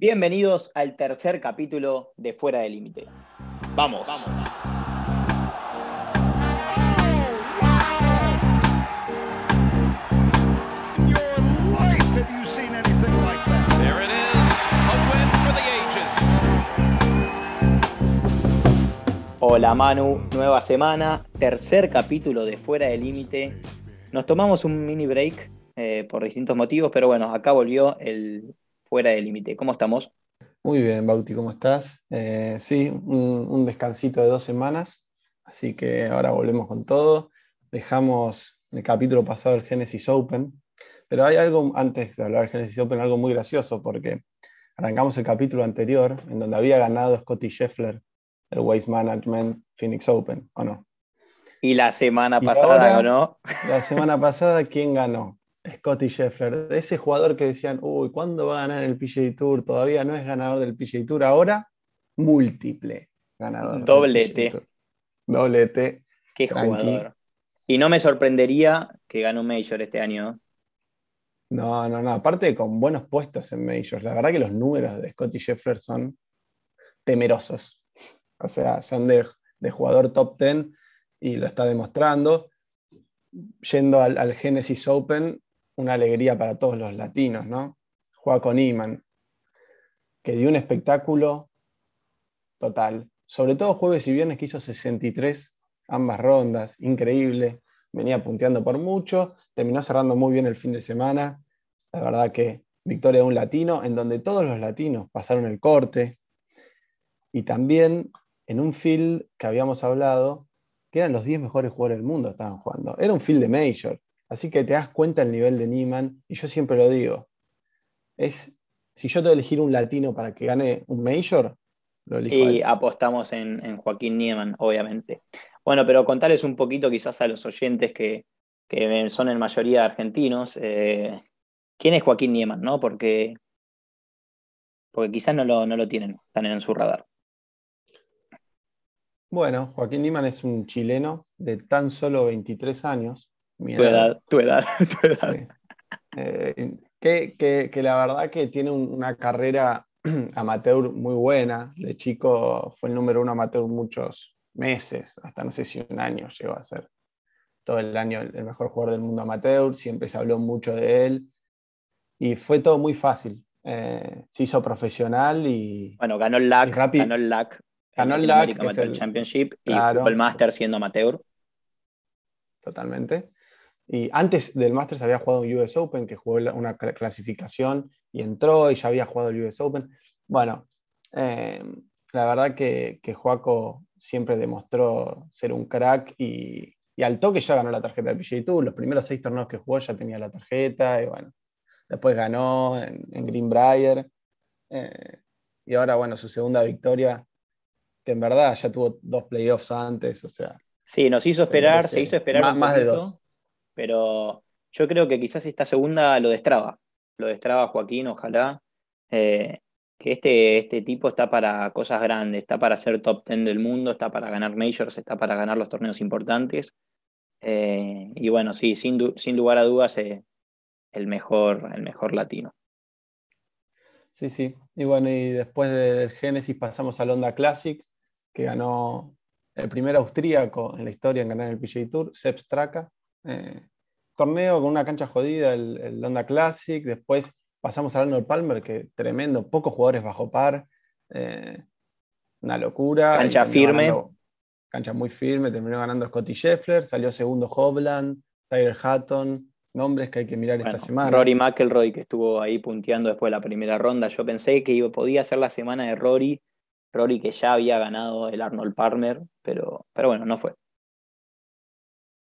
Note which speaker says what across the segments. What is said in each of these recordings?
Speaker 1: Bienvenidos al tercer capítulo de Fuera del Límite. Vamos. Hola Manu, nueva semana, tercer capítulo de Fuera del Límite. Nos tomamos un mini break eh, por distintos motivos, pero bueno, acá volvió el fuera del límite. ¿Cómo estamos?
Speaker 2: Muy bien, Bauti, ¿cómo estás? Eh, sí, un, descansito de dos semanas, así que ahora volvemos con todo. Dejamos el capítulo pasado el Genesis Open, pero hay algo, antes de hablar del Genesis Open, algo muy gracioso, porque arrancamos el capítulo anterior en donde había ganado Scotty Scheffler el Waste Management Phoenix Open, ¿o no?
Speaker 1: Y la semana pasada ganó.
Speaker 2: La semana pasada, ¿quién ganó? Scotty Scheffler, ese jugador que decían, uy, ¿cuándo va a ganar el PGA Tour? Todavía no es ganador del PGA Tour, ahora múltiple ganador.
Speaker 1: Doblete.
Speaker 2: Doblete.
Speaker 1: Qué jugador. Y no me sorprendería que gane un Major este año.
Speaker 2: No, no, no. Aparte con buenos puestos en Majors. La verdad que los números de Scotty Scheffler son temerosos. O sea, son de, jugador top 10 y lo está demostrando. Yendo al, al Genesis Open, una alegría para todos los latinos, ¿no? Juega con que dio un espectáculo total. Sobre todo jueves y viernes que hizo 63 ambas rondas, increíble. Venía punteando por mucho, terminó cerrando muy bien el fin de semana. La verdad que victoria de un latino, en donde todos los latinos pasaron el corte. Y también en un field que habíamos hablado, que eran los 10 mejores jugadores del mundo estaban jugando. Era un field de Major. Así que te das cuenta el nivel de Niemann, y yo siempre lo digo, es, si yo tengo que elegir un latino para que gane un Major, lo elijo.
Speaker 1: Y apostamos en, Joaquín Niemann, obviamente. Bueno, pero contarles un poquito quizás a los oyentes que, son en mayoría argentinos, eh, ¿quién es Joaquín Niemann? ¿no? Porque, porque quizás no lo, no lo tienen, están en su radar.
Speaker 2: Bueno, Joaquín Niemann es un chileno de tan solo 23 años,
Speaker 1: tu edad, tu edad, tu edad.
Speaker 2: Eh, que, la verdad que tiene una carrera amateur muy buena. De chico fue el número uno amateur muchos meses, hasta no sé si un año llegó a ser todo el año el mejor jugador del mundo amateur. Siempre se habló mucho de él y fue todo muy fácil. Eh, se hizo profesional y.
Speaker 1: Bueno, ganó el LAC. Ganó el LAC.
Speaker 2: Ganó el LAC.
Speaker 1: el Championship y el Master siendo amateur.
Speaker 2: Totalmente. Y antes del Masters había jugado un US Open, que jugó una clasificación y entró y ya había jugado el US Open. Bueno, eh, la verdad que, que Joaco siempre demostró ser un crack y, al toque ya ganó la tarjeta del PGA Tour. Los primeros seis torneos que jugó ya tenía la tarjeta y bueno, después ganó en, Greenbrier. Eh, y ahora, bueno, su segunda victoria, que en verdad ya tuvo dos playoffs antes, o sea.
Speaker 1: Sí, nos hizo esperar, se, hizo esperar.
Speaker 2: más de dos
Speaker 1: pero yo creo que quizás esta segunda lo destraba, lo destraba Joaquín, ojalá. Eh, que este, este tipo está para cosas grandes, está para ser top 10 del mundo, está para ganar majors, está para ganar los torneos importantes. Eh, y bueno, sí, sin, sin lugar a dudas, eh, el, mejor, el mejor latino.
Speaker 2: Sí, sí. Y bueno, y después del Genesis pasamos al Honda Classic, que ganó el primer austríaco en la historia en ganar el PGA Tour, Sepp Straka, eh, torneo con una cancha jodida, el, el, Honda Classic, después pasamos al Arnold Palmer, que tremendo, pocos jugadores bajo par, eh, una locura.
Speaker 1: Cancha firme.
Speaker 2: cancha muy firme, terminó ganando Scotty Scheffler, salió segundo Hovland, Tyler Hatton, nombres que hay que mirar esta semana.
Speaker 1: Rory McElroy, que estuvo ahí punteando después de la primera ronda. Yo pensé que podía ser la semana de Rory, Rory que ya había ganado el Arnold Palmer, pero, pero bueno, no fue.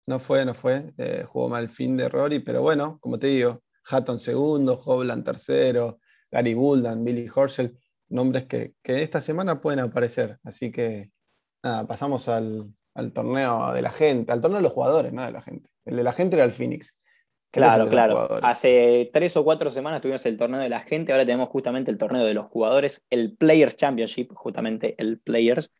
Speaker 2: No fue, no fue. Eh, jugó mal fin de Rory, pero bueno, como te digo, Hatton segundo, Hovland tercero, Gary Buldan, Billy Horschel, nombres que, esta semana pueden aparecer. Así que nada, pasamos al, torneo de la gente, al torneo de los jugadores, no de la gente. El de la gente era el Phoenix.
Speaker 1: Claro, claro. Hace tres o cuatro semanas tuvimos el torneo de la gente, ahora tenemos justamente el torneo de los jugadores, el Players Championship, justamente el Players,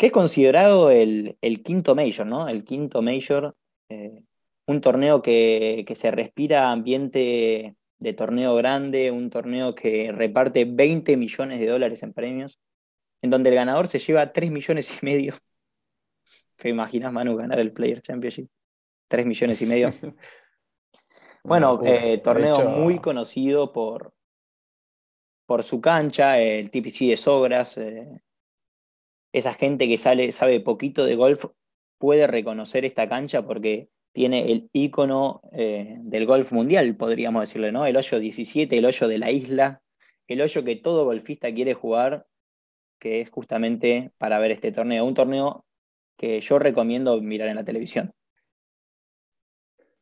Speaker 1: que es considerado el, quinto Major, ¿no? El quinto Major, eh, un torneo que, se respira ambiente de torneo grande, un torneo que reparte 20 millones de dólares en premios, en donde el ganador se lleva 3 millones y medio. ¿Te imaginas, Manu, ganar el Player Championship? 3 millones y medio. bueno, eh, torneo muy conocido por, por su cancha, el TPC de Sogras. Eh, esa gente que sale, sabe poquito de golf puede reconocer esta cancha porque tiene el icono eh, del golf mundial, podríamos decirle, ¿no? El hoyo 17, el hoyo de la isla, el hoyo que todo golfista quiere jugar, que es justamente para ver este torneo. Un torneo que yo recomiendo mirar en la televisión.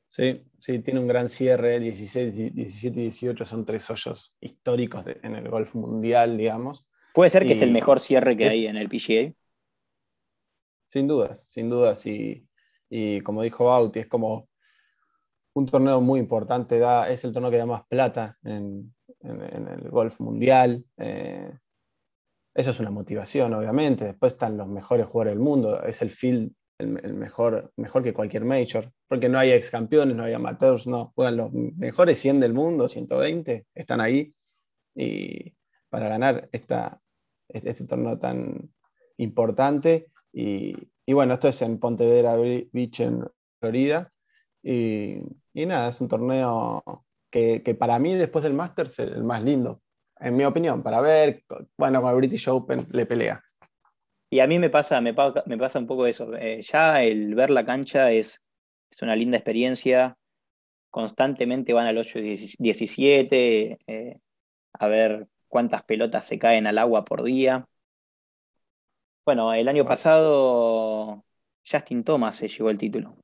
Speaker 2: Sí, sí, tiene un gran cierre, 16, 17 y 18 son tres hoyos históricos en el golf mundial, digamos.
Speaker 1: Puede ser que es el mejor cierre que hay en el PGA.
Speaker 2: Sin dudas, sin dudas. Y, y como dijo Bauti, es como un torneo muy importante, da, es el torneo que da más plata en, el golf mundial. Eh, eso es una motivación, obviamente. Después están los mejores jugadores del mundo. Es el field el, mejor, mejor que cualquier major, porque no hay ex campeones, no hay amateurs, no. Juegan los mejores 100 del mundo, 120, están ahí. Y para ganar esta, este, torneo tan importante. Y, bueno, esto es en Pontevedra Beach, en Florida. Y, nada, es un torneo que, para mí, después del Masters, es el más lindo, en mi opinión, para ver, bueno, con el British Open le pelea.
Speaker 1: Y a mí me pasa, me, pasa un poco eso. Eh, ya el ver la cancha es, es, una linda experiencia. Constantemente van al 8 17 eh, a ver cuántas pelotas se caen al agua por día. Bueno, el año pasado Justin Thomas se llevó el título.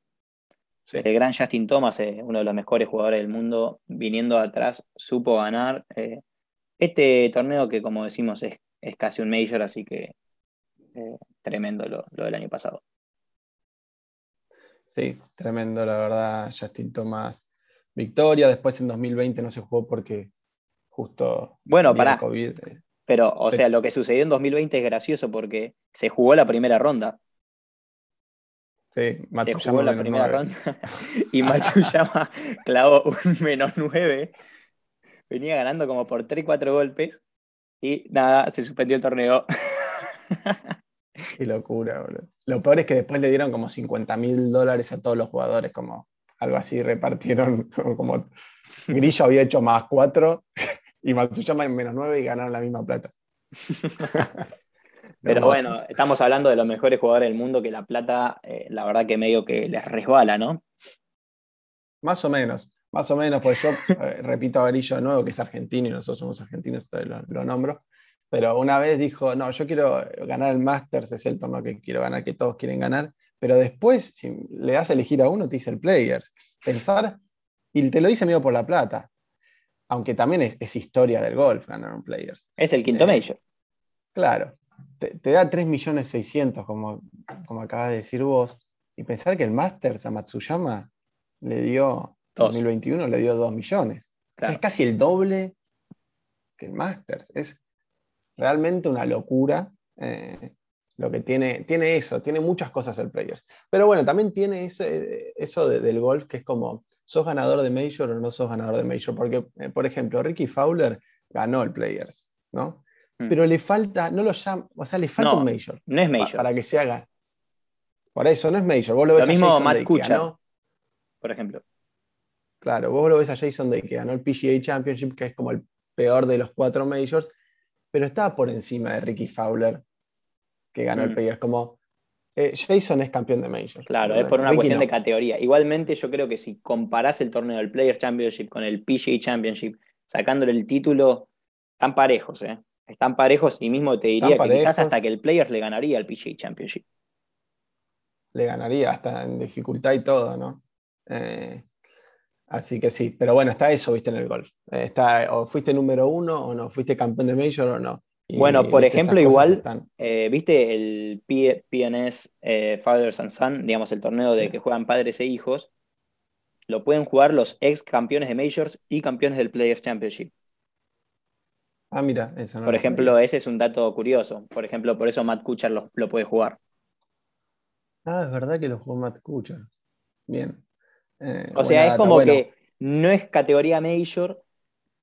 Speaker 1: El gran Justin Thomas, eh, uno de los mejores jugadores del mundo, viniendo atrás, supo ganar. Eh, este torneo que, como decimos, es, es casi un major, así que eh, tremendo lo, lo, del año pasado.
Speaker 2: Sí, tremendo, la verdad, Justin Thomas. Victoria, después en 2020 no se jugó porque justo.
Speaker 1: Bueno, para. Eh. Pero, o sea, lo que sucedió en 2020 es gracioso porque se jugó la primera ronda.
Speaker 2: Sí,
Speaker 1: Matsuyama. Se jugó la primera ronda y Matsuyama clavó un menos 9. Venía ganando como por 3, 4 golpes y nada, se suspendió el torneo.
Speaker 2: Qué locura, boludo. Lo peor es que después le dieron como 50 mil dólares a todos los jugadores, como algo así, repartieron como Grillo había hecho más 4 y Matsuyama en menos 9 y ganaron la misma plata.
Speaker 1: Pero bueno, estamos hablando de los mejores jugadores del mundo que la plata, eh, la verdad que medio que les resbala, ¿no?
Speaker 2: Más o menos, más o menos, pues yo eh, repito a Grillo de nuevo que es argentino y nosotros somos argentinos, lo, lo, nombro. Pero una vez dijo, no, yo quiero ganar el Masters, es el torneo que quiero ganar, que todos quieren ganar. Pero después, si le das a elegir a uno, te dice el Players. Pensar, y te lo dice medio por la plata aunque también es, historia del golf ganar un Players.
Speaker 1: Es el quinto eh, major.
Speaker 2: Claro, te, da 3.600.000, como, como acabas de decir vos, y pensar que el Masters a Matsuyama le dio, 2021 le dio 2 millones. es casi el doble que el Masters. Es realmente una locura. Eh, lo que tiene, tiene eso, tiene muchas cosas el Players. Pero bueno, también tiene ese, eso del golf que es como, ¿sos ganador de Major o no sos ganador de Major? Porque, eh, por ejemplo, Ricky Fowler ganó el Players, ¿no? Hmm. Pero le falta, no lo llama, o sea, le falta un Major.
Speaker 1: No es Major.
Speaker 2: para que se haga. Por eso, no es Major. Vos lo,
Speaker 1: ves mismo a Matt Kuchar, por ejemplo.
Speaker 2: Claro, vos lo ves a Jason Day, que ganó el PGA Championship, que es como el peor de los cuatro Majors, pero estaba por encima de Ricky Fowler, que ganó el hmm. Players. Como, eh, Jason es campeón de Major.
Speaker 1: Claro, es por una cuestión de categoría. Igualmente, yo creo que si comparás el torneo del Players Championship con el PGA Championship, sacándole el título, están parejos, ¿eh? Están parejos y mismo te diría que quizás hasta que el Players le ganaría al PGA Championship.
Speaker 2: Le ganaría hasta en dificultad y todo, ¿no? Eh, así que sí, pero bueno, está eso, viste, en el golf. Eh, está, o fuiste número uno o no, fuiste campeón de Major o no
Speaker 1: bueno, por ejemplo, igual, eh, ¿viste el PNS eh, Fathers and Son, digamos, el torneo de que juegan padres e hijos? Lo pueden jugar los ex campeones de Majors y campeones del Players Championship.
Speaker 2: Ah, mira, eso
Speaker 1: no Por ejemplo, ese es un dato curioso. Por ejemplo, por eso Matt Kuchar lo, puede jugar.
Speaker 2: Ah, es verdad que lo jugó Matt Kuchar. Bien.
Speaker 1: Eh, o sea, es como que no es categoría Major,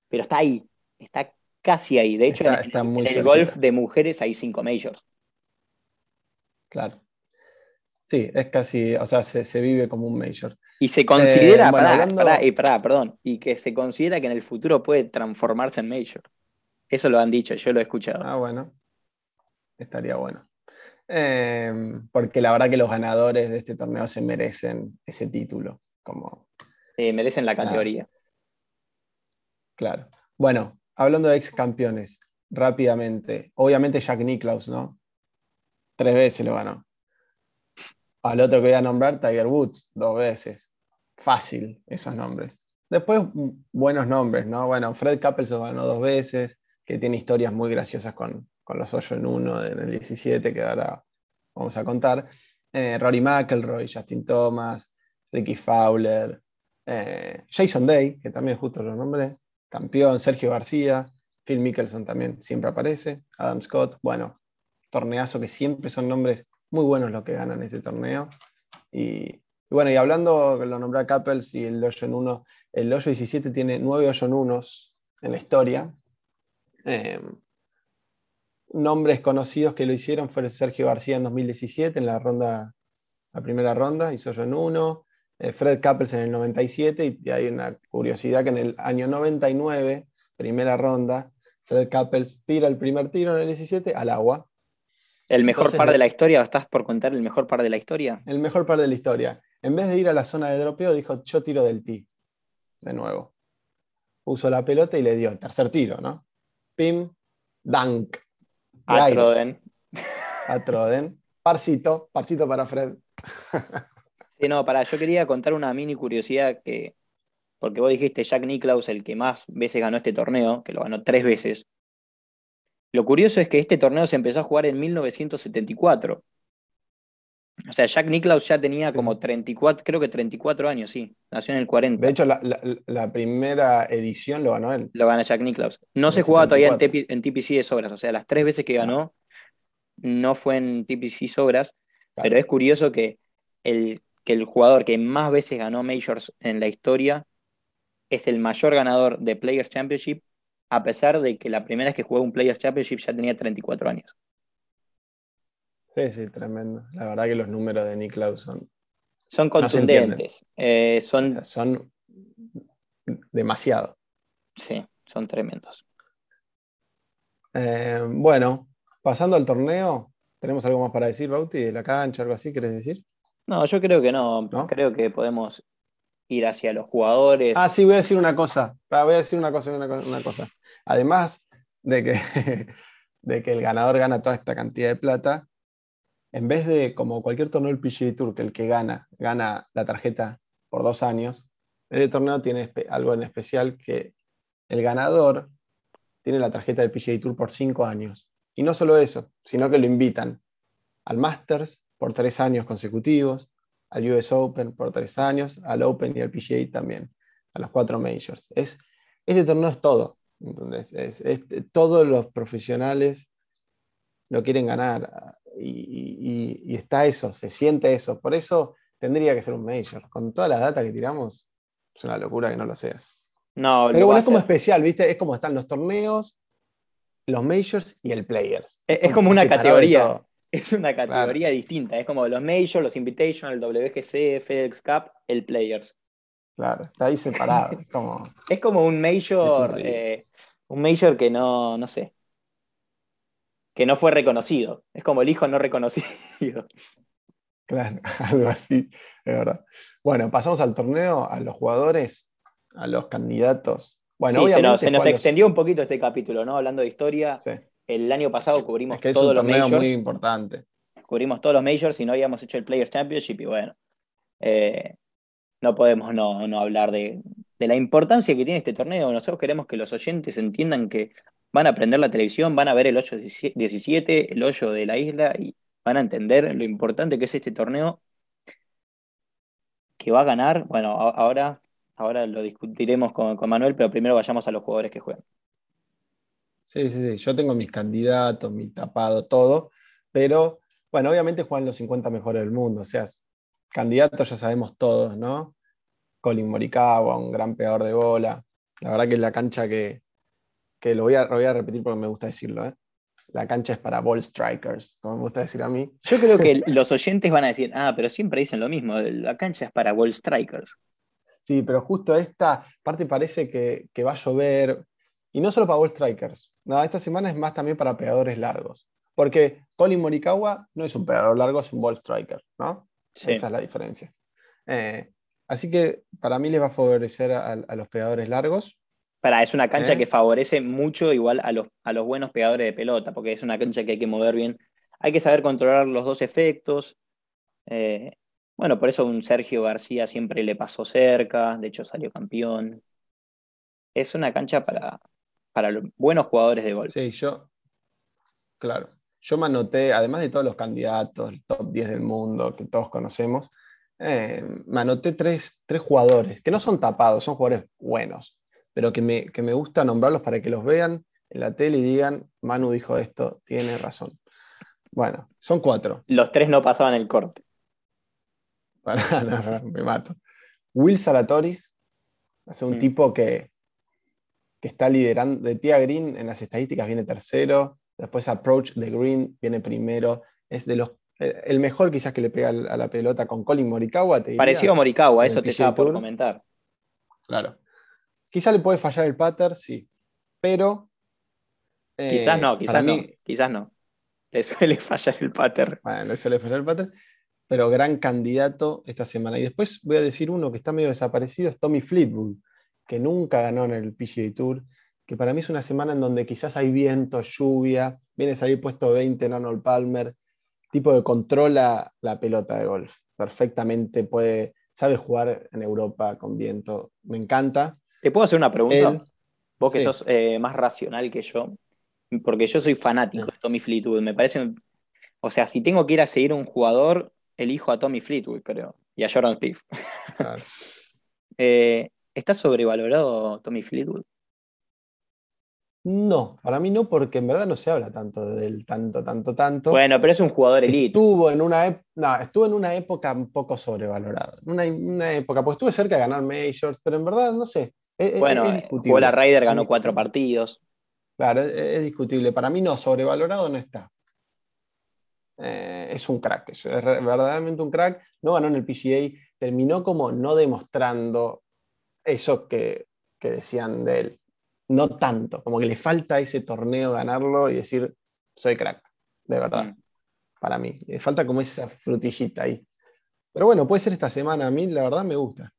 Speaker 1: pero está ahí, está casi ahí. De hecho,
Speaker 2: Está- está
Speaker 1: en,
Speaker 2: muy
Speaker 1: en el golf de mujeres hay cinco majors.
Speaker 2: Claro. Sí, es casi, o sea, se, se vive como un major.
Speaker 1: Y se considera,
Speaker 2: Eh, bueno,
Speaker 1: pará,
Speaker 2: hablando-
Speaker 1: pará, pará, perdón, y que se considera que en el futuro puede transformarse en major. Eso lo han dicho, yo lo he escuchado.
Speaker 2: Ah, bueno. Estaría bueno. Eh, porque la verdad que los ganadores de este torneo se merecen ese título. Como,
Speaker 1: Eh, merecen la categoría.
Speaker 2: claro. Bueno, hablando de ex campeones, rápidamente. Obviamente Jack Nicklaus, ¿no? Tres veces lo ganó. Al otro que voy a nombrar, Tiger Woods, dos veces. Fácil esos nombres. Después, mm, buenos nombres, ¿no? Bueno, Fred Couples lo ganó dos veces, que tiene historias muy graciosas con, con los 8 en 1 en el 17, que ahora vamos a contar. Eh, Rory McIlroy, Justin Thomas, Ricky Fowler, eh, Jason Day, que también justo lo nombré, campeón, Sergio García, Phil Mickelson también siempre aparece, Adam Scott, bueno, torneazo que siempre son nombres muy buenos los que ganan este torneo. Y, bueno, y hablando, lo nombré a y el hoyo en 1, el hoyo 17 tiene 9 hoyo en 1 en la historia. Eh, nombres conocidos que lo hicieron fue Sergio García en 2017 en la ronda, la primera ronda, hizo hoyo en 1. Eh, Fred Couples en el 97 y hay una curiosidad que en el año 99, primera ronda, Fred Couples tira el primer tiro en el 17 al agua.
Speaker 1: El mejor
Speaker 2: Entonces,
Speaker 1: par
Speaker 2: de-
Speaker 1: la historia, ¿estás por contar el mejor par de la historia?
Speaker 2: El mejor par de la historia. En vez de ir a la zona de dropeo, dijo, yo tiro del tee. De nuevo. Puso la pelota y le dio el tercer tiro, ¿no? Pim, dunk. De
Speaker 1: A Troden.
Speaker 2: a Troden. Parcito, parcito para Fred.
Speaker 1: Sí, no, pará, yo quería contar una mini curiosidad que, porque vos dijiste Jack Nicklaus, el que más veces ganó este torneo, que lo ganó tres veces. Lo curioso es que este torneo se empezó a jugar en 1974. O sea, Jack Nicklaus ya tenía como 34, creo que 34 años, sí. Nació en el 40.
Speaker 2: De hecho, la, la- la primera edición lo ganó él.
Speaker 1: Lo gana Jack Nicklaus. No se jugaba todavía en,
Speaker 2: 74.
Speaker 1: TP en TPC de Sogras. O sea, las tres veces que ganó no fue en TPC.
Speaker 2: Claro.
Speaker 1: Pero es curioso que el, que el jugador que más veces ganó Majors en la historia es el mayor ganador de Players Championship, a pesar de que la primera vez que jugó un Players Championship ya tenía 34 años.
Speaker 2: Sí, sí, tremendo. La verdad que los números de Nicklaus son,
Speaker 1: Son
Speaker 2: No
Speaker 1: contundentes. eh,
Speaker 2: o
Speaker 1: son,
Speaker 2: sea, son demasiado.
Speaker 1: sí, son tremendos.
Speaker 2: Eh, bueno, pasando al torneo, ¿tenemos algo más para decir, Bauti, de la cancha, algo así, querés decir?
Speaker 1: No, yo creo que no.
Speaker 2: ¿No?
Speaker 1: Creo que podemos ir hacia los jugadores.
Speaker 2: Ah, sí, voy a decir una cosa. Ah, Voy a decir una cosa, una, co- una cosa. Además de que, de que el ganador gana toda esta cantidad de plata, en vez de, como cualquier torneo del PGA Tour, que el que gana, gana la tarjeta por dos años, este torneo tiene algo en especial que el ganador tiene la tarjeta del PGA Tour por cinco años. Y no solo eso, sino que lo invitan al Masters por tres años consecutivos, al US Open por tres años, al Open y al PGA también, a los cuatro majors. Es, este torneo es todo. Entonces, es, es- todos los profesionales lo quieren ganar y, y- y- y está eso, se siente eso. Por eso tendría que ser un major. Con toda la data que tiramos, es una locura que no lo sea.
Speaker 1: no,
Speaker 2: Pero bueno, es como especial, ¿viste? Es como están los torneos, los majors y el players.
Speaker 1: Es- es como una categoría. Es una categoría distinta. Es como los Majors, los Invitational, el WGC, FedEx Cup, el Players.
Speaker 2: Claro, está ahí separado. es como,
Speaker 1: Es como un Major, eh, un Major que no, no sé, que no fue reconocido. Es como el hijo no reconocido.
Speaker 2: Claro, algo así, es verdad. Bueno, pasamos al torneo, a los jugadores, a los candidatos. Bueno,
Speaker 1: Sí, se nos, se nos
Speaker 2: Juan, los-
Speaker 1: extendió un poquito este capítulo, ¿no? Hablando de historia.
Speaker 2: sí,
Speaker 1: El año pasado cubrimos
Speaker 2: es que es
Speaker 1: todos
Speaker 2: un
Speaker 1: los
Speaker 2: torneo
Speaker 1: Majors.
Speaker 2: muy importante.
Speaker 1: cubrimos todos los majors y no habíamos hecho el Players Championship y bueno, eh, no podemos no, no hablar de, de la importancia que tiene este torneo. Nosotros queremos que los oyentes entiendan que van a prender la televisión, van a ver el hoyo 17, el hoyo de la isla y van a entender lo importante que es este torneo que va a ganar. Bueno, ahora, ahora lo discutiremos con, con Manuel, pero primero vayamos a los jugadores que juegan.
Speaker 2: Sí, sí, sí. Yo tengo mis candidatos, mi tapado, todo, pero bueno, obviamente juegan los 50 mejores del mundo. O sea, candidatos ya sabemos todos, ¿no? Colin Morikawa, un gran pegador de bola. La verdad que es la cancha que, lo, voy a, voy a repetir porque me gusta decirlo. ¿eh? La cancha es para ball strikers, como me gusta decir a mí.
Speaker 1: Yo creo que los oyentes van a decir, ah, pero siempre dicen lo mismo, la cancha es para ball strikers.
Speaker 2: Sí, pero justo esta parte parece que, va a llover, y no solo para ball strikers, no, esta semana es más también para pegadores largos, porque Colin Morikawa no es un pegador largo, es un ball striker, ¿no? Esa es la diferencia. Eh, así que para mí les va a favorecer a, los pegadores largos.
Speaker 1: Para, es una cancha ¿Eh? que favorece mucho igual a los, a los buenos pegadores de pelota, porque es una cancha que hay que mover bien. Hay que saber controlar los dos efectos. Eh, bueno, por eso un Sergio García siempre le pasó cerca, de hecho salió campeón. Es una cancha para, para los buenos jugadores de golf.
Speaker 2: Sí, yo, claro. Yo me anoté, además de todos los candidatos, el top 10 del mundo que todos conocemos, eh, me anoté tres, jugadores que no son tapados, son jugadores buenos, pero que me, que me gusta nombrarlos para que los vean en la tele y digan, Manu dijo esto, tiene razón. Bueno, son cuatro.
Speaker 1: Los tres no pasaban el corte.
Speaker 2: me mato. Will Salatoris, es un mm. tipo que, que está liderando, de Tia Green en las estadísticas viene tercero, después Approach de Green viene primero, es de los el mejor quizás que le pega a la pelota con Colin Morikawa.
Speaker 1: Parecido a Morikawa, eso te estaba por comentar.
Speaker 2: Claro. Quizás le puede fallar el pattern, sí, pero...
Speaker 1: quizás no, quizás no, quizás no. Le suele fallar el pattern.
Speaker 2: Bueno, le suele fallar el pattern pero gran candidato esta semana. Y después voy a decir uno que está medio desaparecido, es Tommy Fleetwood, que nunca ganó en el PGA Tour, que para mí es una semana en donde quizás hay viento, lluvia, viene a salir puesto 20 en Arnold Palmer, tipo de controla la pelota de golf, perfectamente puede, sabe jugar en Europa con viento, me encanta.
Speaker 1: ¿Te puedo hacer una pregunta? Vos que sos eh, más racional que yo, porque yo soy fanático de Tommy Fleetwood, me parece, o sea, si tengo que ir a seguir un jugador, elijo a Tommy Fleetwood, creo, y a Jordan Spieth. Eh, ¿Está sobrevalorado Tommy Fleetwood?
Speaker 2: No, para mí no, porque en verdad no se habla tanto del tanto, tanto, tanto.
Speaker 1: Bueno, pero es un jugador elite.
Speaker 2: Estuvo en una, no, estuvo en una época un poco sobrevalorado. Una, una época, pues estuve cerca de ganar Majors, pero en verdad no sé.
Speaker 1: bueno, jugó la Ryder, ganó cuatro partidos.
Speaker 2: Claro, es, discutible. Para mí no, sobrevalorado no está. Eh, es un crack, es verdaderamente un crack. No ganó en el PGA, terminó como no demostrando eso que, decían de él. No tanto, como que le falta ese torneo ganarlo y decir, soy crack, de verdad, mm. para mí. Le falta como esa frutillita ahí. Pero bueno, puede ser esta semana, a mí la verdad me gusta.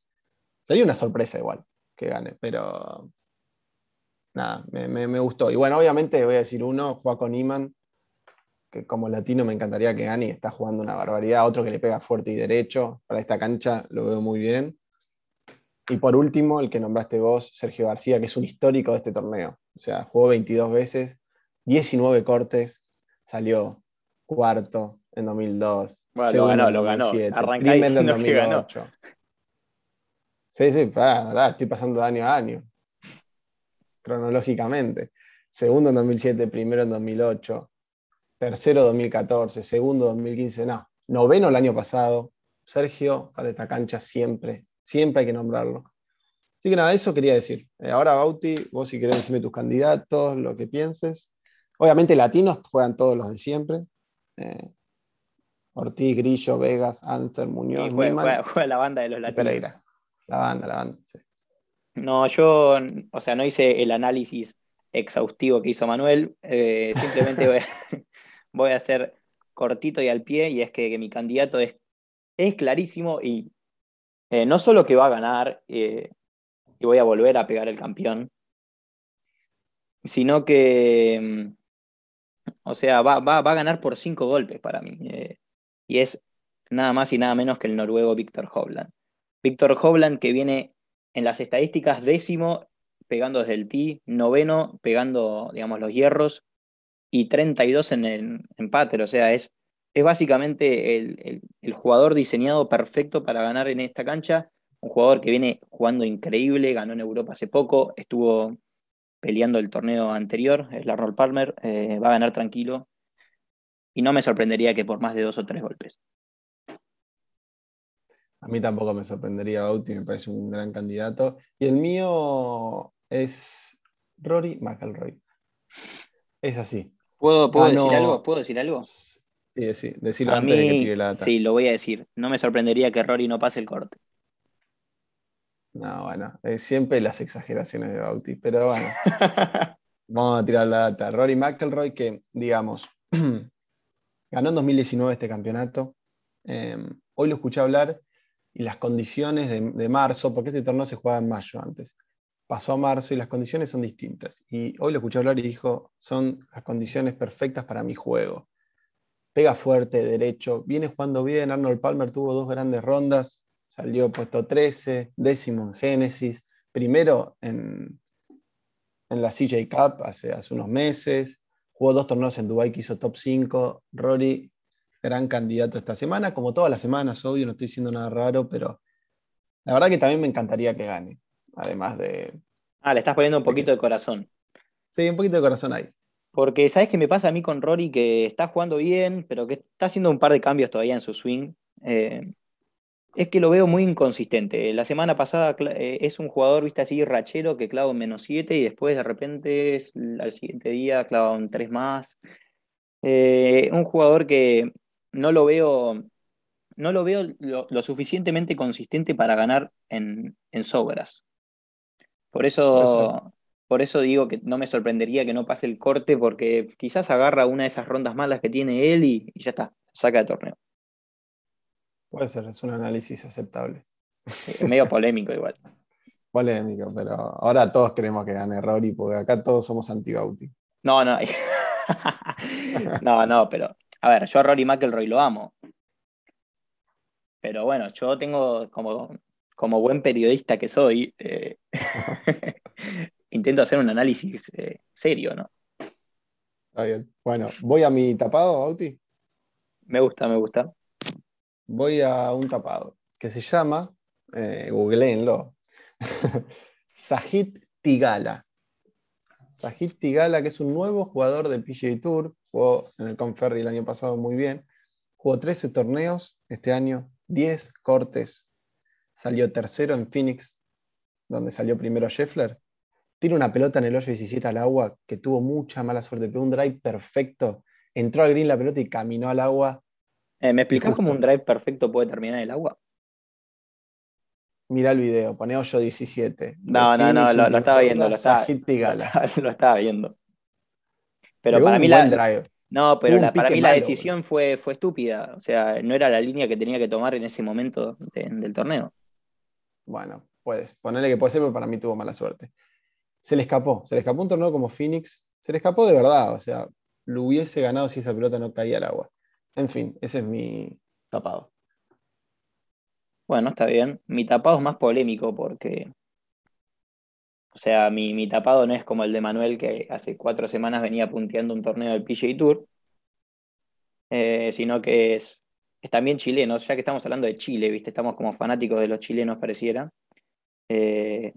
Speaker 2: Sería una sorpresa igual que gane, pero nada, me, gustó. Y bueno, obviamente voy a decir uno, con Iman, que como latino me encantaría que Ani está jugando una barbaridad, otro que le pega fuerte y derecho para esta cancha, lo veo muy bien. Y por último, el que nombraste vos, Sergio García, que es un histórico de este torneo. O sea, jugó 22 veces, 19 cortes, salió cuarto en 2002.
Speaker 1: Bueno, lo ganó, lo ganó. en 2008.
Speaker 2: Sí, sí, estoy pasando de año a año, cronológicamente. Segundo en 2007, primero en 2008, tercero 2014, segundo 2015, no, noveno el año pasado. Sergio, para esta cancha siempre, siempre hay que nombrarlo. Así que nada, eso quería decir. Eh, ahora, Bauti, vos si querés decirme tus candidatos, lo que pienses. Obviamente latinos juegan todos los de siempre. Eh, Ortiz, Grillo, Vegas, Anser, Muñoz.
Speaker 1: juega, la banda de los latinos.
Speaker 2: Pereira. La banda, la banda, sí.
Speaker 1: No, yo, o sea, no hice el análisis exhaustivo que hizo Manuel. Eh, simplemente voy a, voy a hacer cortito y al pie, y es que, mi candidato es, es clarísimo y eh, no solo que va a ganar eh, y voy a volver a pegar el campeón, sino que, mm, o sea, va, va, a ganar por cinco golpes para mí. Eh, y es nada más y nada menos que el noruego Víctor Hovland. Víctor Hovland que viene en las estadísticas décimo pegando desde el tee, noveno pegando, digamos, los hierros, y 32 en el empate. O sea, es, es básicamente el, jugador diseñado perfecto para ganar en esta cancha. Un jugador que viene jugando increíble, ganó en Europa hace poco, estuvo peleando el torneo anterior, el Arnold Palmer, eh, va a ganar tranquilo. Y no me sorprendería que por más de dos o tres golpes.
Speaker 2: A mí tampoco me sorprendería Bauti, me parece un gran candidato. Y el mío es Rory McElroy. Es así.
Speaker 1: ¿Puedo, decir algo? ¿Puedo decir algo?
Speaker 2: Sí, sí, decirlo antes de que tire la data.
Speaker 1: Sí, lo voy a decir. No me sorprendería que Rory no pase el corte.
Speaker 2: No, bueno, siempre las exageraciones de Bauti, pero bueno. vamos a tirar la data. Rory McElroy, que digamos, ganó en 2019 este campeonato. Em, hoy lo escuché hablar y las condiciones de, de, marzo, porque este torneo se jugaba en mayo antes, pasó a marzo y las condiciones son distintas. Y hoy lo escuché hablar y dijo, son las condiciones perfectas para mi juego pega fuerte, derecho, viene jugando bien. Arnold Palmer tuvo dos grandes rondas, salió puesto 13, décimo en Génesis, primero en, en la CJ Cup hace, hace unos meses, jugó dos torneos en Dubai que hizo top 5. Rory, gran candidato esta semana, como todas las semanas, obvio, no estoy diciendo nada raro, pero la verdad que también me encantaría que gane, además de...
Speaker 1: Ah, le estás poniendo un poquito de corazón.
Speaker 2: Sí, un poquito de corazón ahí.
Speaker 1: Porque, ¿sabes qué me pasa a mí con Rory? Que está jugando bien, pero que está haciendo un par de cambios todavía en su swing. Eh, es que lo veo muy inconsistente. La semana pasada eh, es un jugador, viste así, rachero, que clava un menos 7 y después de repente al siguiente día clava un 3 más. Eh, un jugador que no lo veo, no lo, veo lo, suficientemente consistente para ganar en, en sobras. Por eso, por eso digo que no me sorprendería que no pase el corte, porque quizás agarra una de esas rondas malas que tiene él y, ya está, saca de torneo.
Speaker 2: Puede ser, es un análisis aceptable.
Speaker 1: medio polémico igual.
Speaker 2: Polémico, pero ahora todos queremos que gane Rory, porque acá todos somos anti-Bauti.
Speaker 1: No, no. no, no, pero. A ver, yo a Rory McElroy lo amo. Pero bueno, yo tengo como, como buen periodista que soy, eh, intento hacer un análisis eh, serio, ¿no?
Speaker 2: Está bien. Bueno, voy a mi tapado, Bauti.
Speaker 1: Me gusta, me gusta.
Speaker 2: Voy a un tapado que se llama, eh, googleenlo, Sajid Tigala. Sajid Tigala, que es un nuevo jugador del PGA Tour, jugó en el Conferry el año pasado muy bien, jugó 13 torneos este año, 10 cortes, salió tercero en Phoenix, donde salió primero Scheffler, tiene una pelota en el hoyo 17 al agua que tuvo mucha mala suerte, pero un drive perfecto. Entró al green la pelota y caminó al agua.
Speaker 1: Eh, ¿Me explicas cómo un drive perfecto puede terminar en el agua?
Speaker 2: Mira el video, pone hoyo 17.
Speaker 1: No, no, no, lo, estaba viendo, lo estaba, lo, estaba viendo. Pero para mí la, drive. No, pero para mí la decisión fue, fue estúpida. O sea, no era la línea que tenía que tomar en ese momento del torneo.
Speaker 2: Bueno, puedes ponerle que puede ser, pero para mí tuvo mala suerte se le escapó, se le escapó un torneo como Phoenix, se le escapó de verdad, o sea, lo hubiese ganado si esa pelota no caía al agua. En fin, ese es mi tapado.
Speaker 1: Bueno, está bien. Mi tapado es más polémico porque, o sea, mi, tapado no es como el de Manuel que hace cuatro semanas venía punteando un torneo del PGA Tour, eh, sino que es, es también chileno, ya que estamos hablando de Chile, ¿viste? Estamos como fanáticos de los chilenos, pareciera. Eh,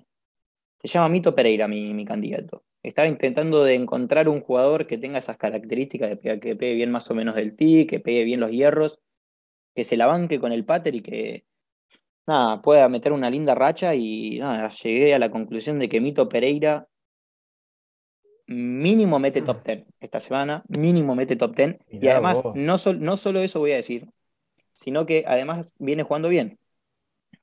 Speaker 1: se llama Mito Pereira, mi, candidato. Estaba intentando de encontrar un jugador que tenga esas características de que pegue bien más o menos del tee, que pegue bien los hierros, que se la banque con el pater y que nada, pueda meter una linda racha. Y nada, llegué a la conclusión de que Mito Pereira mínimo mete top 10 esta semana, mínimo mete top 10. y además, no, no solo eso voy a decir, sino que además viene jugando bien.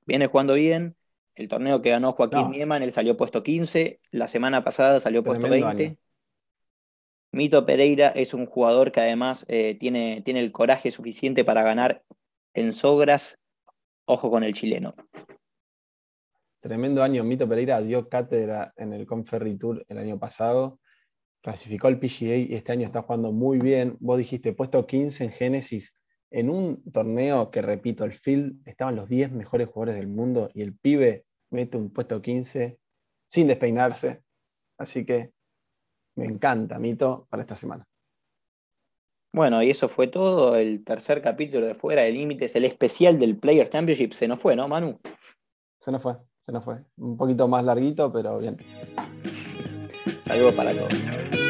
Speaker 1: Viene jugando bien, el torneo que ganó Joaquín Nieman, él salió puesto 15, la semana pasada salió puesto 20. Mito Pereira es un jugador que además eh, tiene, tiene el coraje suficiente para ganar en Sogras. Ojo con el chileno.
Speaker 2: Tremendo año. Mito Pereira dio cátedra en el Conferry Tour el año pasado. Clasificó al PGA y este año está jugando muy bien. Vos dijiste puesto 15 en Génesis en un torneo que, repito, el field estaban los 10 mejores jugadores del mundo y el pibe mete un puesto 15 sin despeinarse. Así que me encanta, Mito, para esta semana.
Speaker 1: Bueno, y eso fue todo. El tercer capítulo de Fuera de Límites, el especial del Players Championship, se nos fue, ¿no, Manu?
Speaker 2: Se nos fue, se nos fue. Un poquito más larguito, pero bien.
Speaker 1: Saludos para todos.